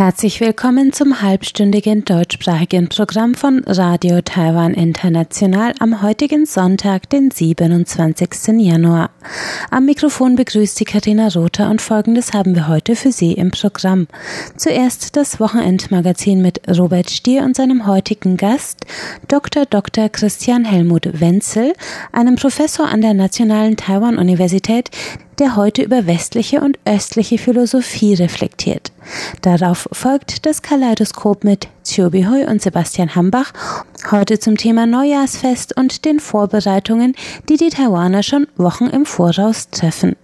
Herzlich willkommen zum halbstündigen deutschsprachigen Programm von Radio Taiwan International am heutigen Sonntag, den 27. Januar. Am Mikrofon begrüßt die Karina Rother und folgendes haben wir heute für Sie im Programm. Zuerst das Wochenendmagazin mit Robert Stier und seinem heutigen Gast Dr. Dr. Christian Helmut Wenzel, einem Professor an der Nationalen Taiwan Universität, der heute über westliche und östliche Philosophie reflektiert. Darauf folgt das Kaleidoskop mit Chobi Hui und Sebastian Hambach, heute zum Thema Neujahrsfest und den Vorbereitungen, die die Taiwaner schon Wochen im Voraus treffen.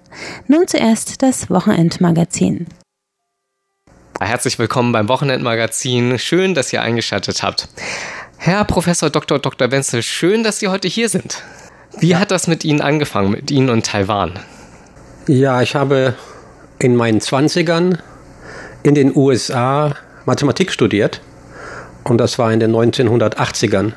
Nun zuerst das Wochenendmagazin. Herzlich willkommen beim Wochenendmagazin. Schön, dass ihr eingeschaltet habt. Herr Professor Dr. Dr. Wenzel, schön, dass Sie heute hier sind. Wie hat das mit Ihnen angefangen, mit Ihnen und Taiwan? Ja, ich habe in meinen Zwanzigern in den USA Mathematik studiert und das war in den 1980ern.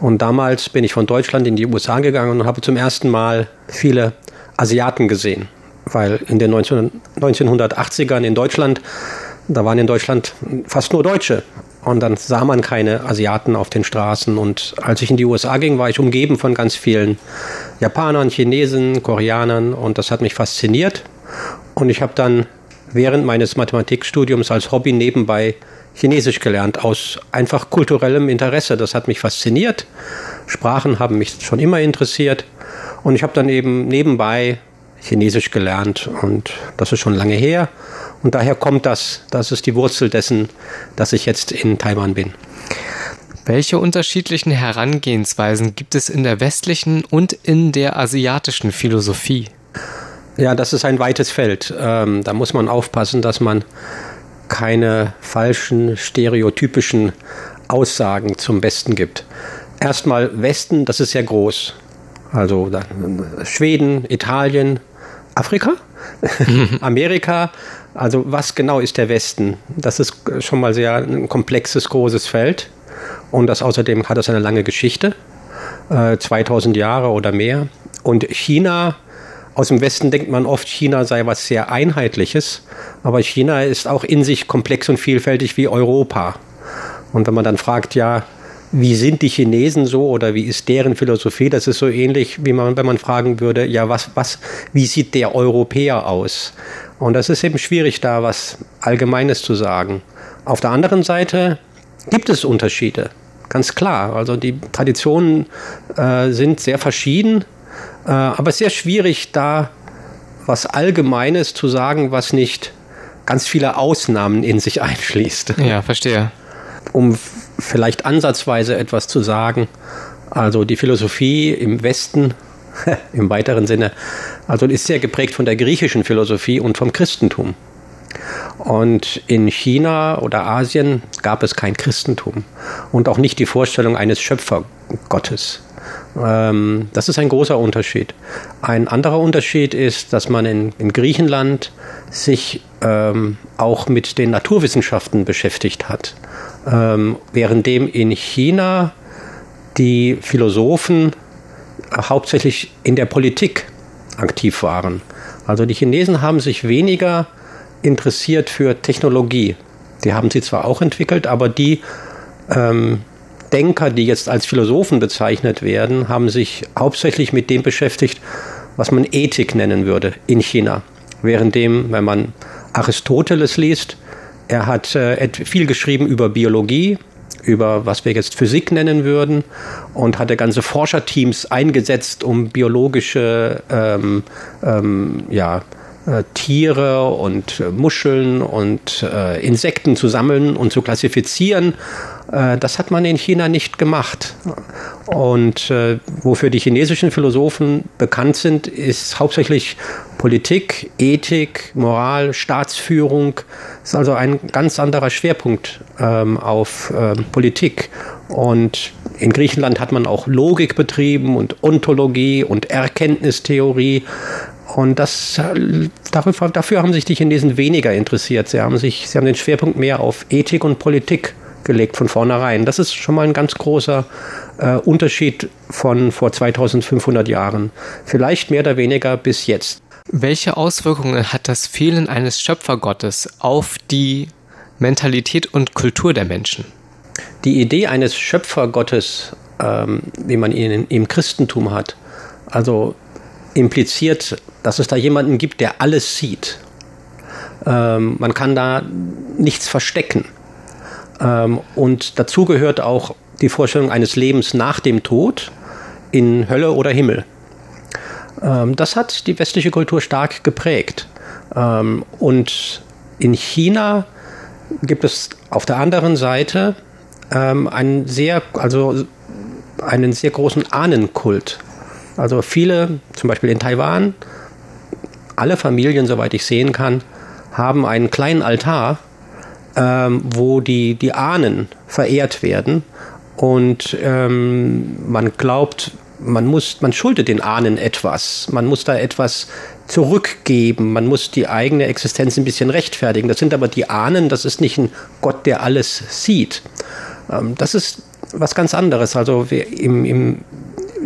Und damals bin ich von Deutschland in die USA gegangen und habe zum ersten Mal viele Asiaten gesehen, weil in den 19, 1980ern in Deutschland, da waren in Deutschland fast nur Deutsche und dann sah man keine Asiaten auf den Straßen. Und als ich in die USA ging, war ich umgeben von ganz vielen Japanern, Chinesen, Koreanern und das hat mich fasziniert. Und ich habe dann während meines Mathematikstudiums als Hobby nebenbei Chinesisch gelernt, aus einfach kulturellem Interesse. Das hat mich fasziniert. Sprachen haben mich schon immer interessiert. Und ich habe dann eben nebenbei Chinesisch gelernt und das ist schon lange her. Und daher kommt das, das ist die Wurzel dessen, dass ich jetzt in Taiwan bin. Welche unterschiedlichen Herangehensweisen gibt es in der westlichen und in der asiatischen Philosophie? Ja, das ist ein weites Feld. Ähm, da muss man aufpassen, dass man keine falschen, stereotypischen Aussagen zum Besten gibt. Erstmal Westen, das ist sehr groß. Also Schweden, Italien, Afrika, Amerika. Also was genau ist der Westen? Das ist schon mal sehr ein komplexes, großes Feld. Und das außerdem hat es eine lange Geschichte, äh, 2000 Jahre oder mehr. Und China, aus dem Westen denkt man oft, China sei was sehr Einheitliches. Aber China ist auch in sich komplex und vielfältig wie Europa. Und wenn man dann fragt, ja, wie sind die Chinesen so oder wie ist deren Philosophie? Das ist so ähnlich, wie man, wenn man fragen würde, ja, was, was, wie sieht der Europäer aus? Und das ist eben schwierig, da was Allgemeines zu sagen. Auf der anderen Seite gibt es Unterschiede, ganz klar. Also die Traditionen äh, sind sehr verschieden, äh, aber sehr schwierig, da was Allgemeines zu sagen, was nicht ganz viele Ausnahmen in sich einschließt. Ja, verstehe. Um vielleicht ansatzweise etwas zu sagen. Also die Philosophie im Westen, im weiteren Sinne, also ist sehr geprägt von der griechischen Philosophie und vom Christentum. Und in China oder Asien gab es kein Christentum und auch nicht die Vorstellung eines Schöpfergottes. Ähm, das ist ein großer Unterschied. Ein anderer Unterschied ist, dass man in, in Griechenland sich ähm, auch mit den Naturwissenschaften beschäftigt hat ähm, währenddem in China die Philosophen hauptsächlich in der Politik aktiv waren. Also die Chinesen haben sich weniger interessiert für Technologie. Die haben sie zwar auch entwickelt, aber die ähm, Denker, die jetzt als Philosophen bezeichnet werden, haben sich hauptsächlich mit dem beschäftigt, was man Ethik nennen würde in China. Währenddem, wenn man Aristoteles liest, er hat äh, viel geschrieben über Biologie, über was wir jetzt Physik nennen würden und hatte ganze Forscherteams eingesetzt, um biologische ähm, ähm, ja, äh, Tiere und äh, Muscheln und äh, Insekten zu sammeln und zu klassifizieren. Äh, das hat man in China nicht gemacht. Und äh, wofür die chinesischen Philosophen bekannt sind, ist hauptsächlich Politik, Ethik, Moral, Staatsführung. Das ist also ein ganz anderer Schwerpunkt ähm, auf ähm, Politik. Und in Griechenland hat man auch Logik betrieben und Ontologie und Erkenntnistheorie. Und das, dafür, dafür haben sich die Chinesen weniger interessiert. Sie haben, sich, sie haben den Schwerpunkt mehr auf Ethik und Politik gelegt von vornherein. Das ist schon mal ein ganz großer äh, Unterschied von vor 2500 Jahren. Vielleicht mehr oder weniger bis jetzt. Welche Auswirkungen hat das Fehlen eines Schöpfergottes auf die Mentalität und Kultur der Menschen? Die Idee eines Schöpfergottes, ähm, wie man ihn im Christentum hat, also impliziert, dass es da jemanden gibt, der alles sieht. Ähm, man kann da nichts verstecken. Ähm, und dazu gehört auch die Vorstellung eines Lebens nach dem Tod in Hölle oder Himmel. Ähm, das hat die westliche Kultur stark geprägt. Ähm, und in China gibt es auf der anderen Seite einen sehr, also einen sehr großen Ahnenkult. Also viele, zum Beispiel in Taiwan, alle Familien, soweit ich sehen kann, haben einen kleinen Altar, ähm, wo die, die Ahnen verehrt werden. Und ähm, man glaubt, man muss, man schuldet den Ahnen etwas. Man muss da etwas zurückgeben. Man muss die eigene Existenz ein bisschen rechtfertigen. Das sind aber die Ahnen. Das ist nicht ein Gott, der alles sieht. Ähm, das ist was ganz anderes. Also im, im,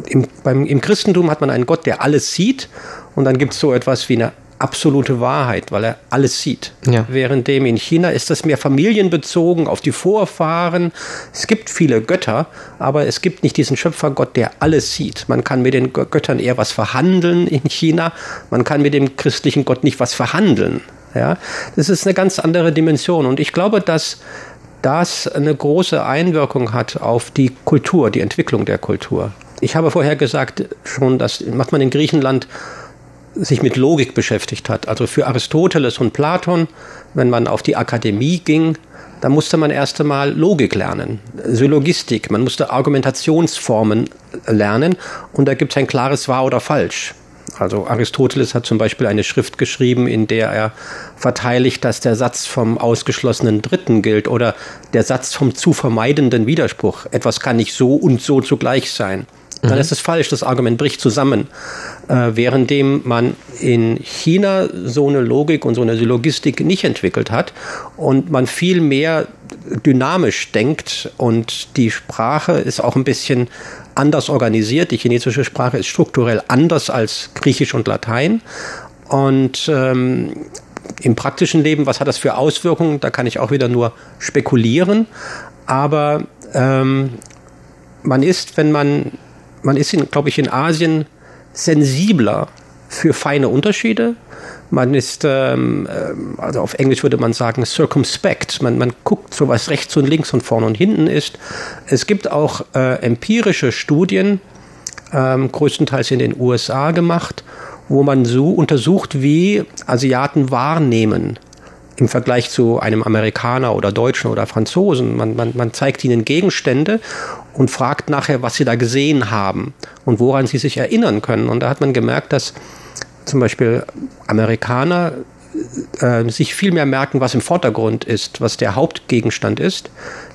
im, beim, im Christentum hat man einen Gott, der alles sieht. Und dann gibt es so etwas wie eine absolute Wahrheit, weil er alles sieht. Ja. Währenddem in China ist das mehr familienbezogen auf die Vorfahren. Es gibt viele Götter, aber es gibt nicht diesen Schöpfergott, der alles sieht. Man kann mit den Göttern eher was verhandeln in China. Man kann mit dem christlichen Gott nicht was verhandeln. Ja, das ist eine ganz andere Dimension. Und ich glaube, dass das eine große Einwirkung hat auf die Kultur, die Entwicklung der Kultur. Ich habe vorher gesagt schon, das macht man in Griechenland sich mit Logik beschäftigt hat. Also für Aristoteles und Platon, wenn man auf die Akademie ging, da musste man erst einmal Logik lernen, Syllogistik, man musste Argumentationsformen lernen und da gibt es ein klares Wahr oder Falsch. Also Aristoteles hat zum Beispiel eine Schrift geschrieben, in der er verteidigt, dass der Satz vom ausgeschlossenen Dritten gilt oder der Satz vom zu vermeidenden Widerspruch. Etwas kann nicht so und so zugleich sein dann mhm. ist es falsch, das Argument bricht zusammen. Äh, währenddem man in China so eine Logik und so eine Syllogistik nicht entwickelt hat und man viel mehr dynamisch denkt und die Sprache ist auch ein bisschen anders organisiert. Die chinesische Sprache ist strukturell anders als Griechisch und Latein. Und ähm, im praktischen Leben, was hat das für Auswirkungen? Da kann ich auch wieder nur spekulieren. Aber ähm, man ist, wenn man man ist, glaube ich, in Asien sensibler für feine Unterschiede. Man ist, ähm, ähm, also auf Englisch würde man sagen, circumspect. Man, man guckt so, was rechts und links und vorne und hinten ist. Es gibt auch äh, empirische Studien, ähm, größtenteils in den USA gemacht, wo man so untersucht, wie Asiaten wahrnehmen im Vergleich zu einem Amerikaner oder Deutschen oder Franzosen. Man, man, man zeigt ihnen Gegenstände und fragt nachher, was sie da gesehen haben und woran sie sich erinnern können. Und da hat man gemerkt, dass zum Beispiel Amerikaner äh, sich viel mehr merken, was im Vordergrund ist, was der Hauptgegenstand ist,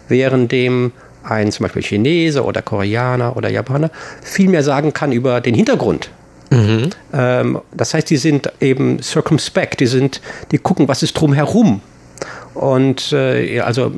währenddem ein zum Beispiel Chinese oder Koreaner oder Japaner viel mehr sagen kann über den Hintergrund Mhm. Ähm, das heißt, die sind eben circumspect, die sind, die gucken, was ist drumherum. Und äh, also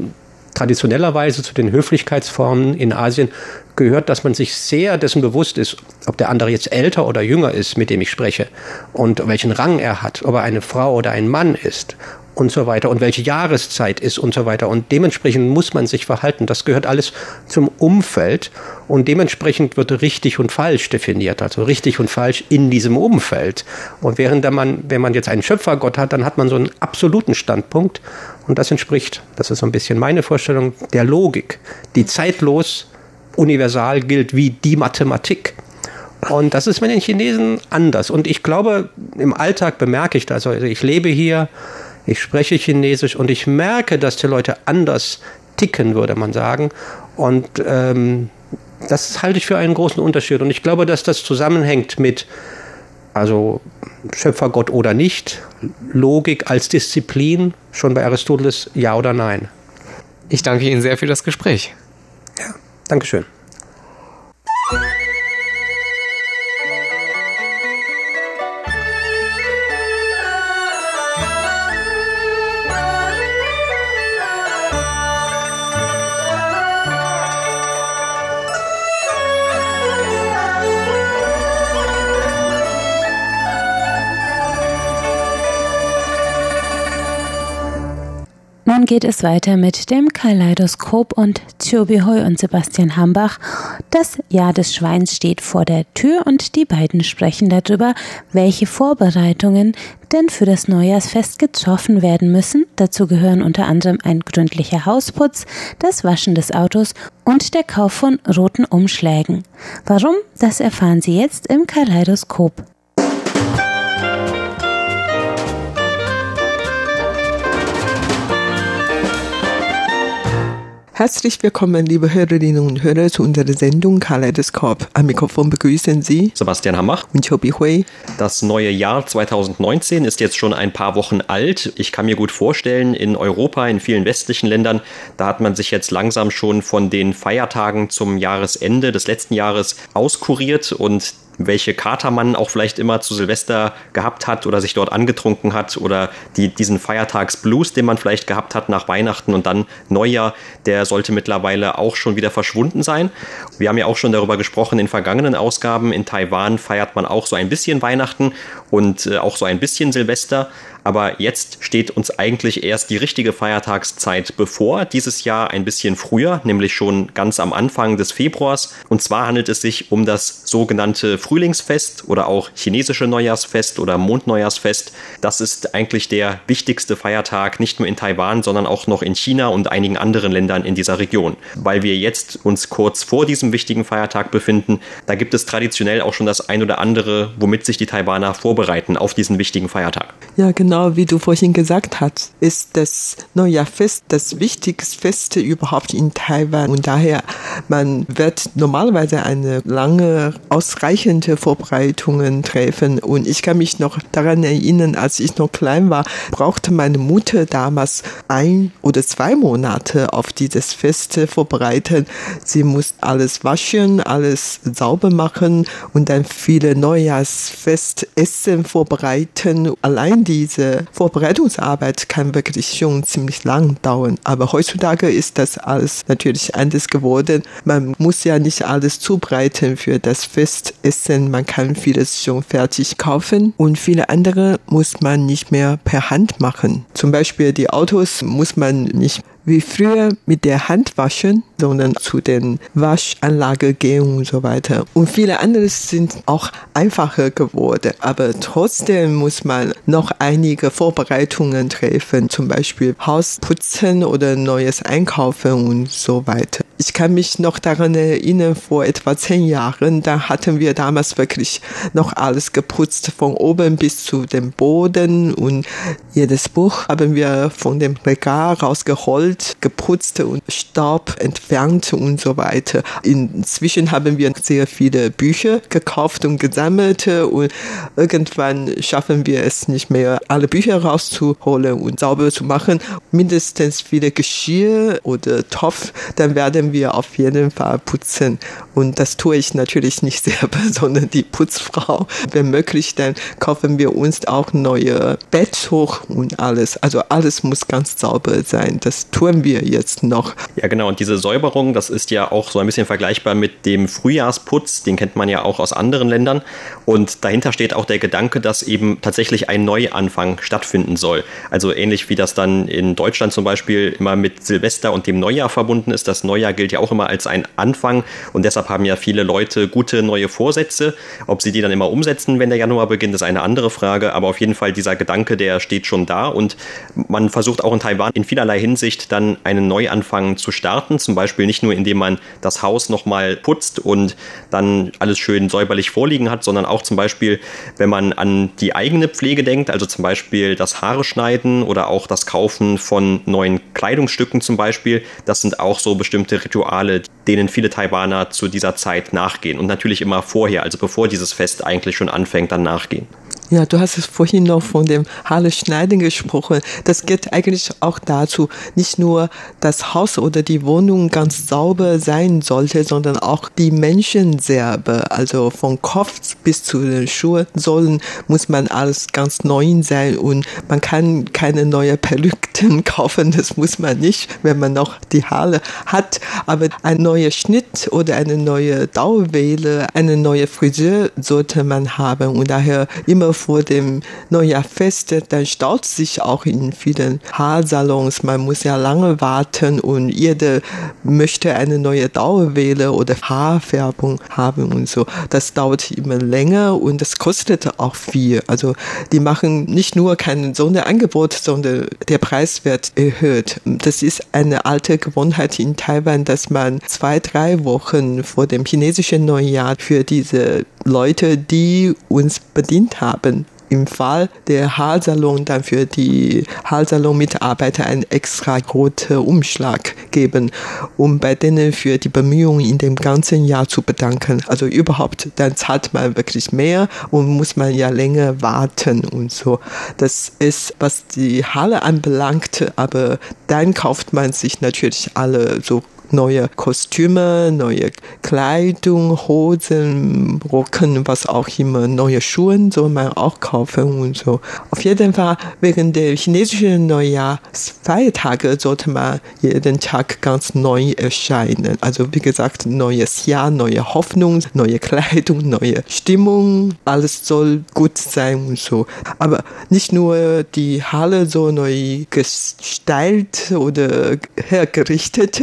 traditionellerweise zu den Höflichkeitsformen in Asien gehört, dass man sich sehr dessen bewusst ist, ob der andere jetzt älter oder jünger ist, mit dem ich spreche, und welchen Rang er hat, ob er eine Frau oder ein Mann ist und so weiter und welche Jahreszeit ist und so weiter. Und dementsprechend muss man sich verhalten. Das gehört alles zum Umfeld und dementsprechend wird richtig und falsch definiert. Also richtig und falsch in diesem Umfeld. Und während man, wenn man jetzt einen Schöpfergott hat, dann hat man so einen absoluten Standpunkt und das entspricht, das ist so ein bisschen meine Vorstellung, der Logik, die zeitlos universal gilt wie die Mathematik. Und das ist mit den Chinesen anders. Und ich glaube, im Alltag bemerke ich das. Also ich lebe hier, ich spreche Chinesisch und ich merke, dass die Leute anders ticken, würde man sagen. Und ähm, das halte ich für einen großen Unterschied. Und ich glaube, dass das zusammenhängt mit, also Schöpfergott oder nicht, Logik als Disziplin, schon bei Aristoteles ja oder nein. Ich danke Ihnen sehr für das Gespräch. Ja, Dankeschön. Dann geht es weiter mit dem Kaleidoskop und Chobihoy und Sebastian Hambach. Das Jahr des Schweins steht vor der Tür und die beiden sprechen darüber, welche Vorbereitungen denn für das Neujahrsfest getroffen werden müssen. Dazu gehören unter anderem ein gründlicher Hausputz, das Waschen des Autos und der Kauf von roten Umschlägen. Warum? Das erfahren Sie jetzt im Kaleidoskop. Herzlich willkommen, liebe Hörerinnen und Hörer, zu unserer Sendung Kaleidoskop. Am Mikrofon begrüßen Sie Sebastian Hammach und Chobi Hui. Das neue Jahr 2019 ist jetzt schon ein paar Wochen alt. Ich kann mir gut vorstellen, in Europa, in vielen westlichen Ländern, da hat man sich jetzt langsam schon von den Feiertagen zum Jahresende des letzten Jahres auskuriert und welche Kater man auch vielleicht immer zu Silvester gehabt hat oder sich dort angetrunken hat oder die, diesen Feiertagsblues, den man vielleicht gehabt hat nach Weihnachten und dann Neujahr, der sollte mittlerweile auch schon wieder verschwunden sein. Wir haben ja auch schon darüber gesprochen in vergangenen Ausgaben. In Taiwan feiert man auch so ein bisschen Weihnachten und äh, auch so ein bisschen Silvester. Aber jetzt steht uns eigentlich erst die richtige Feiertagszeit bevor, dieses Jahr ein bisschen früher, nämlich schon ganz am Anfang des Februars. Und zwar handelt es sich um das sogenannte Frühlingsfest oder auch chinesische Neujahrsfest oder Mondneujahrsfest. Das ist eigentlich der wichtigste Feiertag, nicht nur in Taiwan, sondern auch noch in China und einigen anderen Ländern in dieser Region. Weil wir jetzt uns kurz vor diesem wichtigen Feiertag befinden, da gibt es traditionell auch schon das ein oder andere, womit sich die Taiwaner vorbereiten auf diesen wichtigen Feiertag. Ja, genau genau wie du vorhin gesagt hast, ist das Neujahrfest das wichtigste Fest überhaupt in Taiwan. Und daher, man wird normalerweise eine lange, ausreichende Vorbereitungen treffen. Und ich kann mich noch daran erinnern, als ich noch klein war, brauchte meine Mutter damals ein oder zwei Monate auf dieses Fest vorbereiten. Sie muss alles waschen, alles sauber machen und dann viele Neujahrsfestessen vorbereiten. Allein diese diese Vorbereitungsarbeit kann wirklich schon ziemlich lang dauern. Aber heutzutage ist das alles natürlich anders geworden. Man muss ja nicht alles zubereiten für das Festessen. Man kann vieles schon fertig kaufen und viele andere muss man nicht mehr per Hand machen. Zum Beispiel die Autos muss man nicht wie früher mit der Hand waschen, sondern zu den Waschanlage gehen und so weiter. Und viele andere sind auch einfacher geworden, aber trotzdem muss man noch einige Vorbereitungen treffen, zum Beispiel Haus putzen oder Neues einkaufen und so weiter. Ich kann mich noch daran erinnern, vor etwa zehn Jahren, da hatten wir damals wirklich noch alles geputzt, von oben bis zu dem Boden und jedes Buch haben wir von dem Regal rausgeholt, geputzt und Staub entfernt und so weiter. Inzwischen haben wir sehr viele Bücher gekauft und gesammelt und irgendwann schaffen wir es nicht mehr, alle Bücher rauszuholen und sauber zu machen. Mindestens viele Geschirr oder Topf, dann werden wir auf jeden Fall putzen. Und das tue ich natürlich nicht selber, sondern die Putzfrau. Wenn möglich, dann kaufen wir uns auch neue Betttuch und alles. Also alles muss ganz sauber sein. Das tun wir jetzt noch. Ja, genau. Und diese Säuberung, das ist ja auch so ein bisschen vergleichbar mit dem Frühjahrsputz. Den kennt man ja auch aus anderen Ländern. Und dahinter steht auch der Gedanke, dass eben tatsächlich ein Neuanfang stattfinden soll. Also ähnlich wie das dann in Deutschland zum Beispiel immer mit Silvester und dem Neujahr verbunden ist. Das Neujahr gilt ja auch immer als ein Anfang. Und deshalb haben ja viele Leute gute neue Vorsätze. Ob sie die dann immer umsetzen, wenn der Januar beginnt, ist eine andere Frage, aber auf jeden Fall dieser Gedanke, der steht schon da. Und man versucht auch in Taiwan in vielerlei Hinsicht dann einen Neuanfang zu starten, zum Beispiel nicht nur indem man das Haus nochmal putzt und dann alles schön säuberlich vorliegen hat, sondern auch zum Beispiel, wenn man an die eigene Pflege denkt, also zum Beispiel das Haare schneiden oder auch das Kaufen von neuen Kleidungsstücken zum Beispiel, das sind auch so bestimmte Rituale, denen viele Taiwaner zu dieser Zeit nachgehen und natürlich immer vorher, also bevor dieses Fest eigentlich schon anfängt, dann nachgehen. Ja, du hast es vorhin noch von dem Halle Schneiden gesprochen. Das geht eigentlich auch dazu, nicht nur das Haus oder die Wohnung ganz sauber sein sollte, sondern auch die Menschen selber. Also von Kopf bis zu den Schuhsohlen muss man alles ganz neu sein und man kann keine neue Perücken kaufen. Das muss man nicht, wenn man noch die Haare hat. Aber ein neuer Schnitt oder eine neue Dauerwelle, eine neue Friseur sollte man haben und daher immer vor dem Neujahrfest, dann staut sich auch in vielen Haarsalons. Man muss ja lange warten und jeder möchte eine neue Dauerwelle oder Haarfärbung haben und so. Das dauert immer länger und das kostet auch viel. Also die machen nicht nur kein Sonderangebot, sondern der Preis wird erhöht. Das ist eine alte Gewohnheit in Taiwan, dass man zwei, drei Wochen vor dem chinesischen Neujahr für diese Leute, die uns bedient haben, im Fall der Haarsalon dann für die Haarsalon-Mitarbeiter einen extra roten Umschlag geben, um bei denen für die Bemühungen in dem ganzen Jahr zu bedanken. Also überhaupt, dann zahlt man wirklich mehr und muss man ja länger warten und so. Das ist, was die Halle anbelangt, aber dann kauft man sich natürlich alle so neue Kostüme, neue Kleidung, Hosen, Rocken, was auch immer, neue Schuhe soll man auch kaufen und so. Auf jeden Fall während der chinesischen Neujahrsfeiertage sollte man jeden Tag ganz neu erscheinen. Also wie gesagt, neues Jahr, neue Hoffnung, neue Kleidung, neue Stimmung, alles soll gut sein und so. Aber nicht nur die Halle so neu gestaltet oder hergerichtet,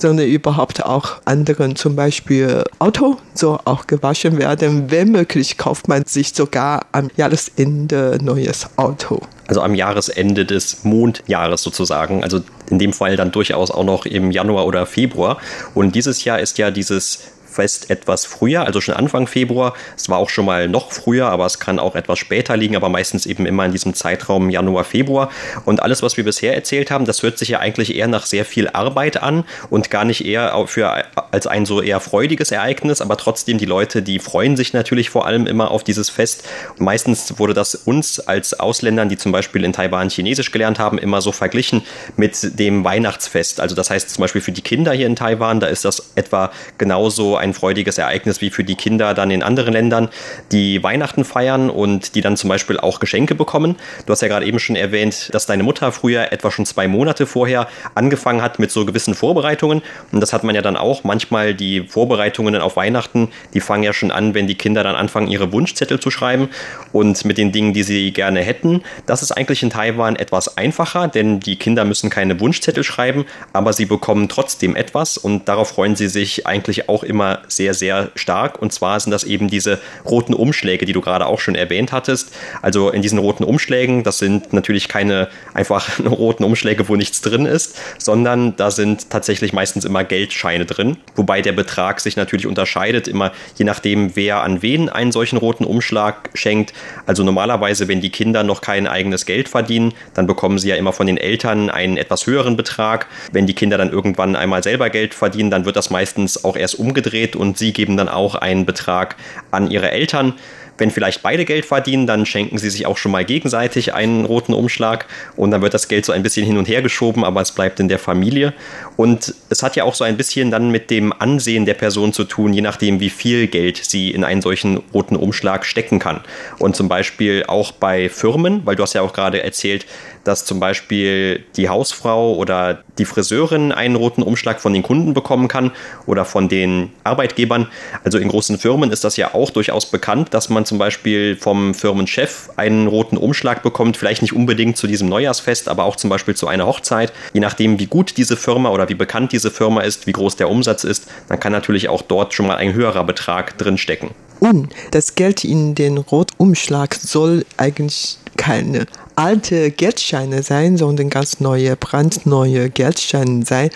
sondern überhaupt auch anderen, zum Beispiel Auto, so auch gewaschen werden. Wenn möglich, kauft man sich sogar am Jahresende neues Auto. Also am Jahresende des Mondjahres sozusagen. Also in dem Fall dann durchaus auch noch im Januar oder Februar. Und dieses Jahr ist ja dieses Fest etwas früher, also schon Anfang Februar. Es war auch schon mal noch früher, aber es kann auch etwas später liegen, aber meistens eben immer in diesem Zeitraum Januar, Februar. Und alles, was wir bisher erzählt haben, das hört sich ja eigentlich eher nach sehr viel Arbeit an und gar nicht eher für, als ein so eher freudiges Ereignis, aber trotzdem die Leute, die freuen sich natürlich vor allem immer auf dieses Fest. meistens wurde das uns als Ausländern, die zum Beispiel in Taiwan Chinesisch gelernt haben, immer so verglichen mit dem Weihnachtsfest. Also das heißt zum Beispiel für die Kinder hier in Taiwan, da ist das etwa genauso ein freudiges Ereignis wie für die Kinder dann in anderen Ländern, die Weihnachten feiern und die dann zum Beispiel auch Geschenke bekommen. Du hast ja gerade eben schon erwähnt, dass deine Mutter früher etwa schon zwei Monate vorher angefangen hat mit so gewissen Vorbereitungen. Und das hat man ja dann auch. Manchmal die Vorbereitungen auf Weihnachten, die fangen ja schon an, wenn die Kinder dann anfangen, ihre Wunschzettel zu schreiben und mit den Dingen, die sie gerne hätten. Das ist eigentlich in Taiwan etwas einfacher, denn die Kinder müssen keine Wunschzettel schreiben, aber sie bekommen trotzdem etwas und darauf freuen sie sich eigentlich auch immer sehr, sehr stark. Und zwar sind das eben diese roten Umschläge, die du gerade auch schon erwähnt hattest. Also in diesen roten Umschlägen, das sind natürlich keine einfach roten Umschläge, wo nichts drin ist, sondern da sind tatsächlich meistens immer Geldscheine drin. Wobei der Betrag sich natürlich unterscheidet, immer je nachdem, wer an wen einen solchen roten Umschlag schenkt. Also normalerweise, wenn die Kinder noch kein eigenes Geld verdienen, dann bekommen sie ja immer von den Eltern einen etwas höheren Betrag. Wenn die Kinder dann irgendwann einmal selber Geld verdienen, dann wird das meistens auch erst umgedreht gedreht und sie geben dann auch einen Betrag an ihre Eltern. Wenn vielleicht beide Geld verdienen, dann schenken sie sich auch schon mal gegenseitig einen roten Umschlag und dann wird das Geld so ein bisschen hin und her geschoben, aber es bleibt in der Familie. Und es hat ja auch so ein bisschen dann mit dem Ansehen der Person zu tun, je nachdem, wie viel Geld sie in einen solchen roten Umschlag stecken kann. Und zum Beispiel auch bei Firmen, weil du hast ja auch gerade erzählt, dass zum Beispiel die Hausfrau oder die Friseurin einen roten Umschlag von den Kunden bekommen kann oder von den Arbeitgebern. Also in großen Firmen ist das ja auch durchaus bekannt, dass man zum Beispiel vom Firmenchef einen roten Umschlag bekommt, vielleicht nicht unbedingt zu diesem Neujahrsfest, aber auch zum Beispiel zu einer Hochzeit. Je nachdem, wie gut diese Firma oder wie bekannt diese Firma ist, wie groß der Umsatz ist, dann kann natürlich auch dort schon mal ein höherer Betrag drinstecken. Und das Geld in den Rotumschlag soll eigentlich keine alte Geldscheine sein, sondern ganz neue, brandneue Geldscheine sein.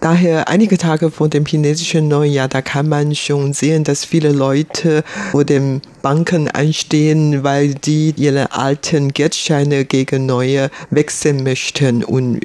Daher einige Tage vor dem chinesischen Neujahr, da kann man schon sehen, dass viele Leute vor den Banken anstehen, weil die ihre alten Geldscheine gegen neue wechseln möchten und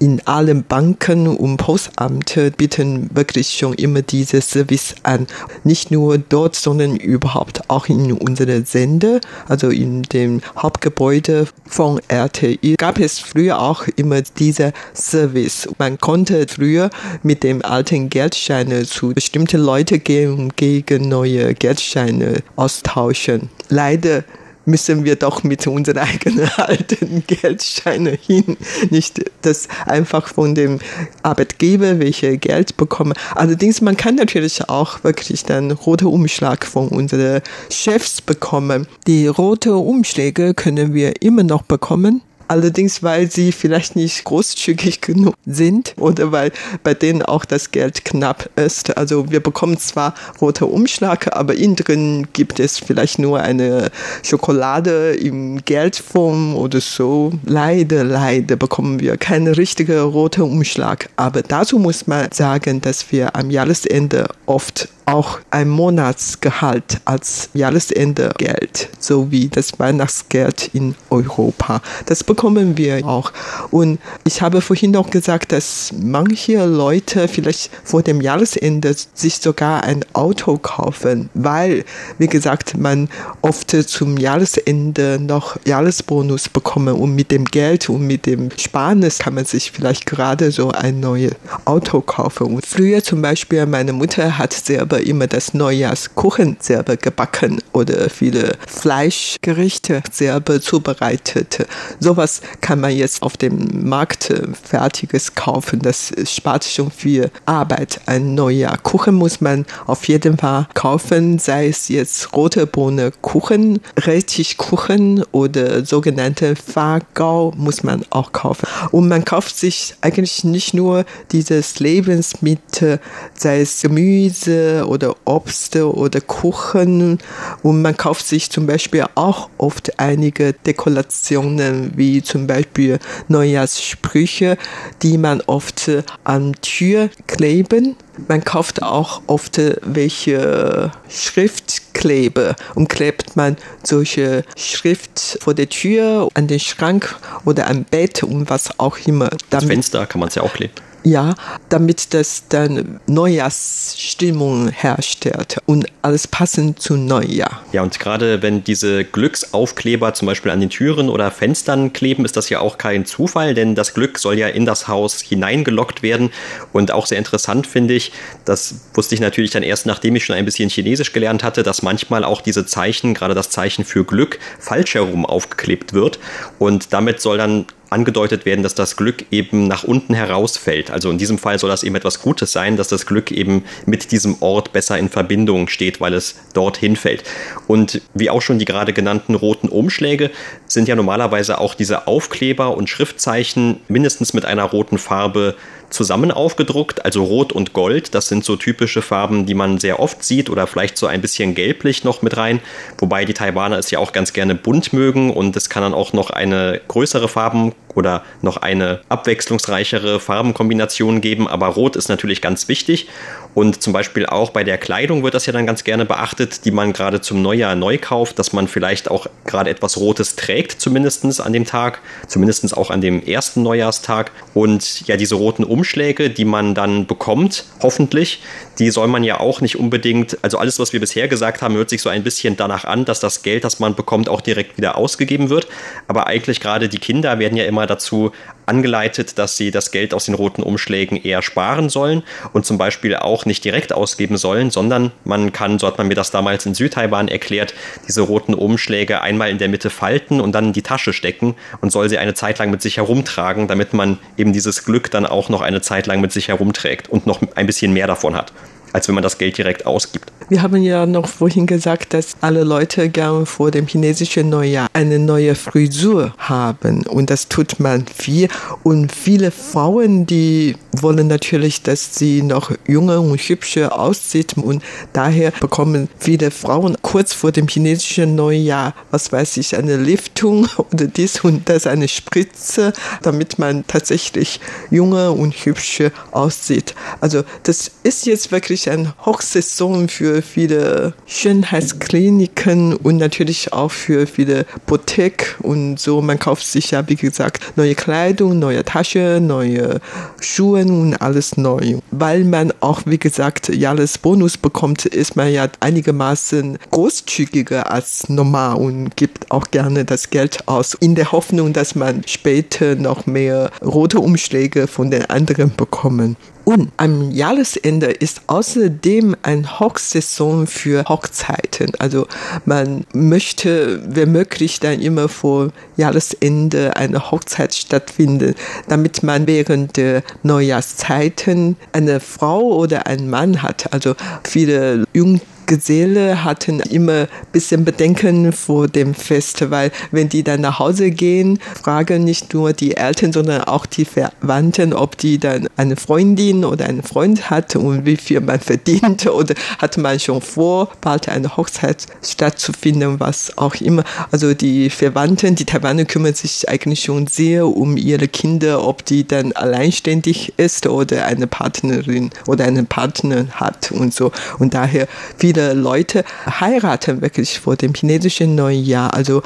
in allen Banken und Postamte bieten wirklich schon immer diese Service an. Nicht nur dort, sondern überhaupt auch in unserer Sende, also in dem Hauptgebäude von RTI, gab es früher auch immer diese Service. Man konnte früher mit dem alten Geldscheine zu bestimmten Leuten gehen und gegen neue Geldscheine austauschen. Leider müssen wir doch mit unseren eigenen alten Geldscheinen hin, nicht das einfach von dem Arbeitgeber welche Geld bekommen. Allerdings man kann natürlich auch wirklich dann rote Umschlag von unseren Chefs bekommen. Die rote Umschläge können wir immer noch bekommen. Allerdings, weil sie vielleicht nicht großzügig genug sind oder weil bei denen auch das Geld knapp ist. Also wir bekommen zwar rote Umschlag, aber innen drin gibt es vielleicht nur eine Schokolade im Geldform oder so. Leider, leider bekommen wir keinen richtigen roten Umschlag. Aber dazu muss man sagen, dass wir am Jahresende oft auch ein Monatsgehalt als Jahresende Geld, sowie das Weihnachtsgeld in Europa. Das bekommen wir auch. Und ich habe vorhin noch gesagt, dass manche Leute vielleicht vor dem Jahresende sich sogar ein Auto kaufen, weil, wie gesagt, man oft zum Jahresende noch Jahresbonus bekommen und mit dem Geld und mit dem Sparnis kann man sich vielleicht gerade so ein neues Auto kaufen. Und früher zum Beispiel, meine Mutter hat selber selber immer das Neujahrskuchen selber gebacken oder viele Fleischgerichte selber zubereitet. Sowas kann man jetzt auf dem Markt fertiges kaufen. Das spart schon viel Arbeit. Ein Neujahrkuchen muss man auf jeden Fall kaufen, sei es jetzt rote Bohne Kuchen, Rettichkuchen oder sogenannte Fagau muss man auch kaufen. Und man kauft sich eigentlich nicht nur dieses Lebensmittel, sei es Gemüse oder Obst oder Kuchen und man kauft sich zum Beispiel auch oft einige Dekorationen wie zum Beispiel Neujahrssprüche, die man oft an Tür kleben. Man kauft auch oft welche Schriftkleber und klebt man solche Schrift vor der Tür, an den Schrank oder am Bett und was auch immer. Das Fenster kann man es ja auch kleben. Ja, damit das dann Neujahrsstimmung herstellt und alles passend zu Neujahr. Ja, und gerade wenn diese Glücksaufkleber zum Beispiel an den Türen oder Fenstern kleben, ist das ja auch kein Zufall, denn das Glück soll ja in das Haus hineingelockt werden. Und auch sehr interessant finde ich, das wusste ich natürlich dann erst, nachdem ich schon ein bisschen Chinesisch gelernt hatte, dass manchmal auch diese Zeichen, gerade das Zeichen für Glück, falsch herum aufgeklebt wird. Und damit soll dann angedeutet werden, dass das Glück eben nach unten herausfällt. Also in diesem Fall soll das eben etwas Gutes sein, dass das Glück eben mit diesem Ort besser in Verbindung steht, weil es dorthin fällt. Und wie auch schon die gerade genannten roten Umschläge sind ja normalerweise auch diese Aufkleber und Schriftzeichen mindestens mit einer roten Farbe zusammen aufgedruckt, also Rot und Gold. Das sind so typische Farben, die man sehr oft sieht oder vielleicht so ein bisschen gelblich noch mit rein. Wobei die Taiwaner es ja auch ganz gerne bunt mögen und es kann dann auch noch eine größere Farben oder noch eine abwechslungsreichere Farbenkombination geben. Aber Rot ist natürlich ganz wichtig. Und zum Beispiel auch bei der Kleidung wird das ja dann ganz gerne beachtet, die man gerade zum Neujahr neu kauft, dass man vielleicht auch gerade etwas Rotes trägt, zumindest an dem Tag, zumindest auch an dem ersten Neujahrstag. Und ja, diese roten Umschläge, die man dann bekommt, hoffentlich, die soll man ja auch nicht unbedingt, also alles, was wir bisher gesagt haben, hört sich so ein bisschen danach an, dass das Geld, das man bekommt, auch direkt wieder ausgegeben wird. Aber eigentlich gerade die Kinder werden ja immer dazu angeleitet, dass sie das Geld aus den roten Umschlägen eher sparen sollen und zum Beispiel auch nicht direkt ausgeben sollen, sondern man kann, so hat man mir das damals in Südtaiwan erklärt, diese roten Umschläge einmal in der Mitte falten und dann in die Tasche stecken und soll sie eine Zeit lang mit sich herumtragen, damit man eben dieses Glück dann auch noch eine Zeit lang mit sich herumträgt und noch ein bisschen mehr davon hat als wenn man das Geld direkt ausgibt. Wir haben ja noch vorhin gesagt, dass alle Leute gerne vor dem chinesischen Neujahr eine neue Frisur haben und das tut man viel und viele Frauen, die wollen natürlich, dass sie noch jünger und hübscher aussieht und daher bekommen viele Frauen kurz vor dem chinesischen Neujahr, was weiß ich, eine Liftung oder dies und das, eine Spritze, damit man tatsächlich jünger und hübscher aussieht. Also das ist jetzt wirklich eine Hochsaison für viele Schönheitskliniken und natürlich auch für viele Boutique und so. Man kauft sich ja, wie gesagt, neue Kleidung, neue Tasche, neue Schuhe und alles neu. Weil man auch, wie gesagt, Jahresbonus bekommt, ist man ja einigermaßen großzügiger als normal und gibt auch gerne das Geld aus, in der Hoffnung, dass man später noch mehr rote Umschläge von den anderen bekommen. Und am Jahresende ist außerdem ein Hochsaison für Hochzeiten. Also man möchte, wenn möglich, dann immer vor Jahresende eine Hochzeit stattfinden, damit man während der Neujahrszeiten eine Frau oder einen Mann hat. Also viele Jugendliche Geselle hatten immer ein bisschen Bedenken vor dem Fest, weil wenn die dann nach Hause gehen, fragen nicht nur die Eltern, sondern auch die Verwandten, ob die dann eine Freundin oder einen Freund hat und wie viel man verdient oder hat man schon vor, bald eine Hochzeit stattzufinden, was auch immer. Also die Verwandten, die Taiwaner kümmern sich eigentlich schon sehr um ihre Kinder, ob die dann alleinständig ist oder eine Partnerin oder einen Partner hat und so. Und daher viele viele Leute heiraten wirklich vor dem chinesischen Neujahr. Also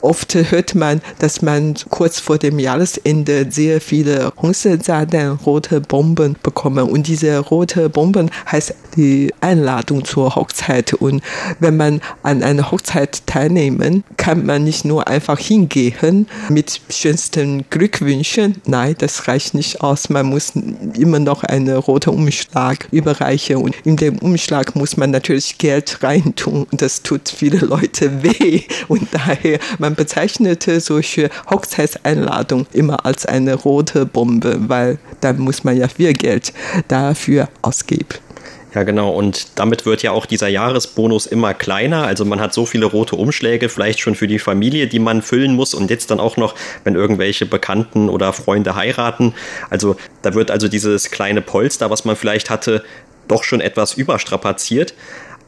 oft hört man, dass man kurz vor dem Jahresende sehr viele rote Bomben bekommen. Und diese rote Bomben heißt die Einladung zur Hochzeit. Und wenn man an einer Hochzeit teilnehmen, kann man nicht nur einfach hingehen mit schönsten Glückwünschen. Nein, das reicht nicht aus. Man muss immer noch einen roten Umschlag überreichen. Und in dem Umschlag muss man natürlich Geld reintun. Und das tut viele Leute weh. Und daher, man bezeichnete solche Hochzeitseinladungen immer als eine rote Bombe, weil dann muss man ja viel Geld dafür ausgeben. Ja, genau. Und damit wird ja auch dieser Jahresbonus immer kleiner. Also man hat so viele rote Umschläge, vielleicht schon für die Familie, die man füllen muss. Und jetzt dann auch noch, wenn irgendwelche Bekannten oder Freunde heiraten. Also da wird also dieses kleine Polster, was man vielleicht hatte, doch schon etwas überstrapaziert.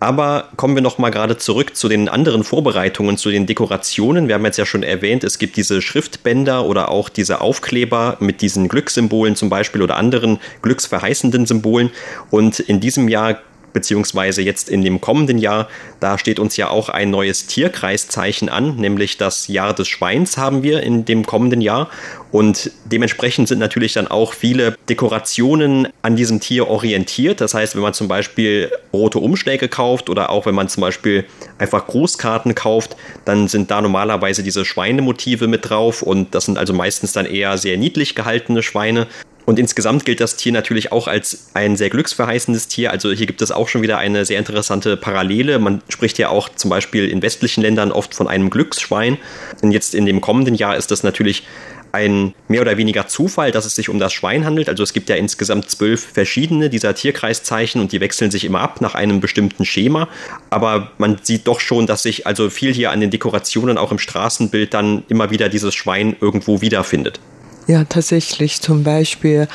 Aber kommen wir noch mal gerade zurück zu den anderen Vorbereitungen, zu den Dekorationen. Wir haben jetzt ja schon erwähnt, es gibt diese Schriftbänder oder auch diese Aufkleber mit diesen Glückssymbolen zum Beispiel oder anderen glücksverheißenden Symbolen. Und in diesem Jahr beziehungsweise jetzt in dem kommenden Jahr, da steht uns ja auch ein neues Tierkreiszeichen an, nämlich das Jahr des Schweins haben wir in dem kommenden Jahr. Und dementsprechend sind natürlich dann auch viele Dekorationen an diesem Tier orientiert. Das heißt, wenn man zum Beispiel rote Umschläge kauft oder auch wenn man zum Beispiel einfach Grußkarten kauft, dann sind da normalerweise diese Schweinemotive mit drauf und das sind also meistens dann eher sehr niedlich gehaltene Schweine. Und insgesamt gilt das Tier natürlich auch als ein sehr glücksverheißendes Tier. Also hier gibt es auch schon wieder eine sehr interessante Parallele. Man spricht ja auch zum Beispiel in westlichen Ländern oft von einem Glücksschwein. Und jetzt in dem kommenden Jahr ist das natürlich ein mehr oder weniger Zufall, dass es sich um das Schwein handelt. Also es gibt ja insgesamt zwölf verschiedene dieser Tierkreiszeichen und die wechseln sich immer ab nach einem bestimmten Schema. Aber man sieht doch schon, dass sich also viel hier an den Dekorationen auch im Straßenbild dann immer wieder dieses Schwein irgendwo wiederfindet. Ja, tatsächlich. Zum Beispiel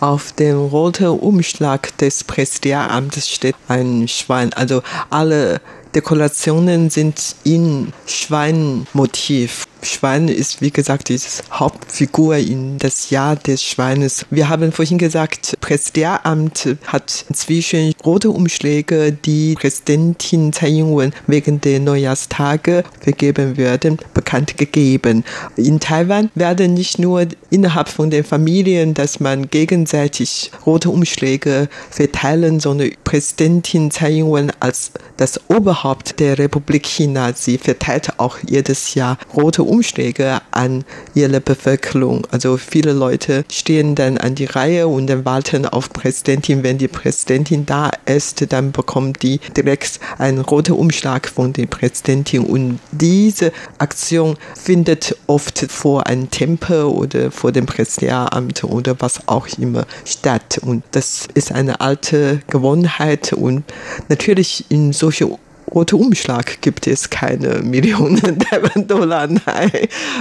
auf dem roten Umschlag des Präsidialamtes steht ein Schwein. Also alle Dekorationen sind in Schweinmotiv Schwein ist, wie gesagt, die Hauptfigur in das Jahr des Schweines. Wir haben vorhin gesagt, Präsidialamt hat inzwischen rote Umschläge, die Präsidentin Tsai Ing-wen wegen der Neujahrstage vergeben werden, bekannt gegeben. In Taiwan werden nicht nur innerhalb von den Familien, dass man gegenseitig rote Umschläge verteilen, sondern Präsidentin Tsai Ing-wen als das Oberhaupt der Republik China, sie verteilt auch jedes Jahr rote Umschläge an ihre Bevölkerung. Also viele Leute stehen dann an die Reihe und dann warten auf Präsidentin. Wenn die Präsidentin da ist, dann bekommt die direkt einen roten Umschlag von der Präsidentin. Und diese Aktion findet oft vor einem Tempel oder vor dem Präsidialamt oder was auch immer statt. Und das ist eine alte Gewohnheit und natürlich in solchen rote Umschlag gibt es keine Millionen Taiwan-Dollar. Nein,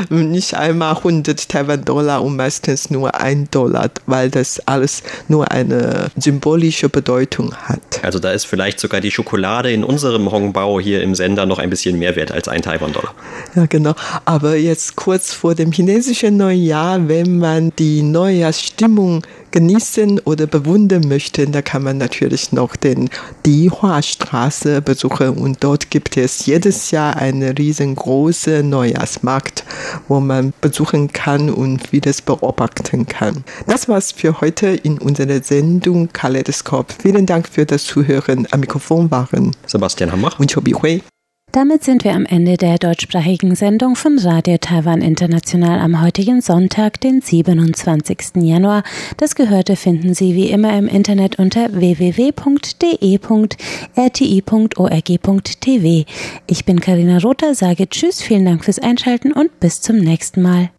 nicht einmal 100 Taiwan-Dollar und meistens nur ein Dollar, weil das alles nur eine symbolische Bedeutung hat. Also da ist vielleicht sogar die Schokolade in unserem Hongbao hier im Sender noch ein bisschen mehr wert als ein Taiwan-Dollar. Ja, genau. Aber jetzt kurz vor dem chinesischen Neujahr, wenn man die Neujahrsstimmung genießen oder bewundern möchten, da kann man natürlich noch den Dihua-Straße besuchen und dort gibt es jedes Jahr eine riesengroße Neujahrsmarkt, wo man besuchen kann und vieles beobachten kann. Das war's für heute in unserer Sendung Kaleidoskop. Vielen Dank für das Zuhören. Am Mikrofon waren Sebastian Hammer und Chobi Hui. Damit sind wir am Ende der deutschsprachigen Sendung von Radio Taiwan International am heutigen Sonntag, den 27. Januar. Das Gehörte finden Sie wie immer im Internet unter www.de.rti.org.tv. Ich bin Karina Rother, sage Tschüss, vielen Dank fürs Einschalten und bis zum nächsten Mal.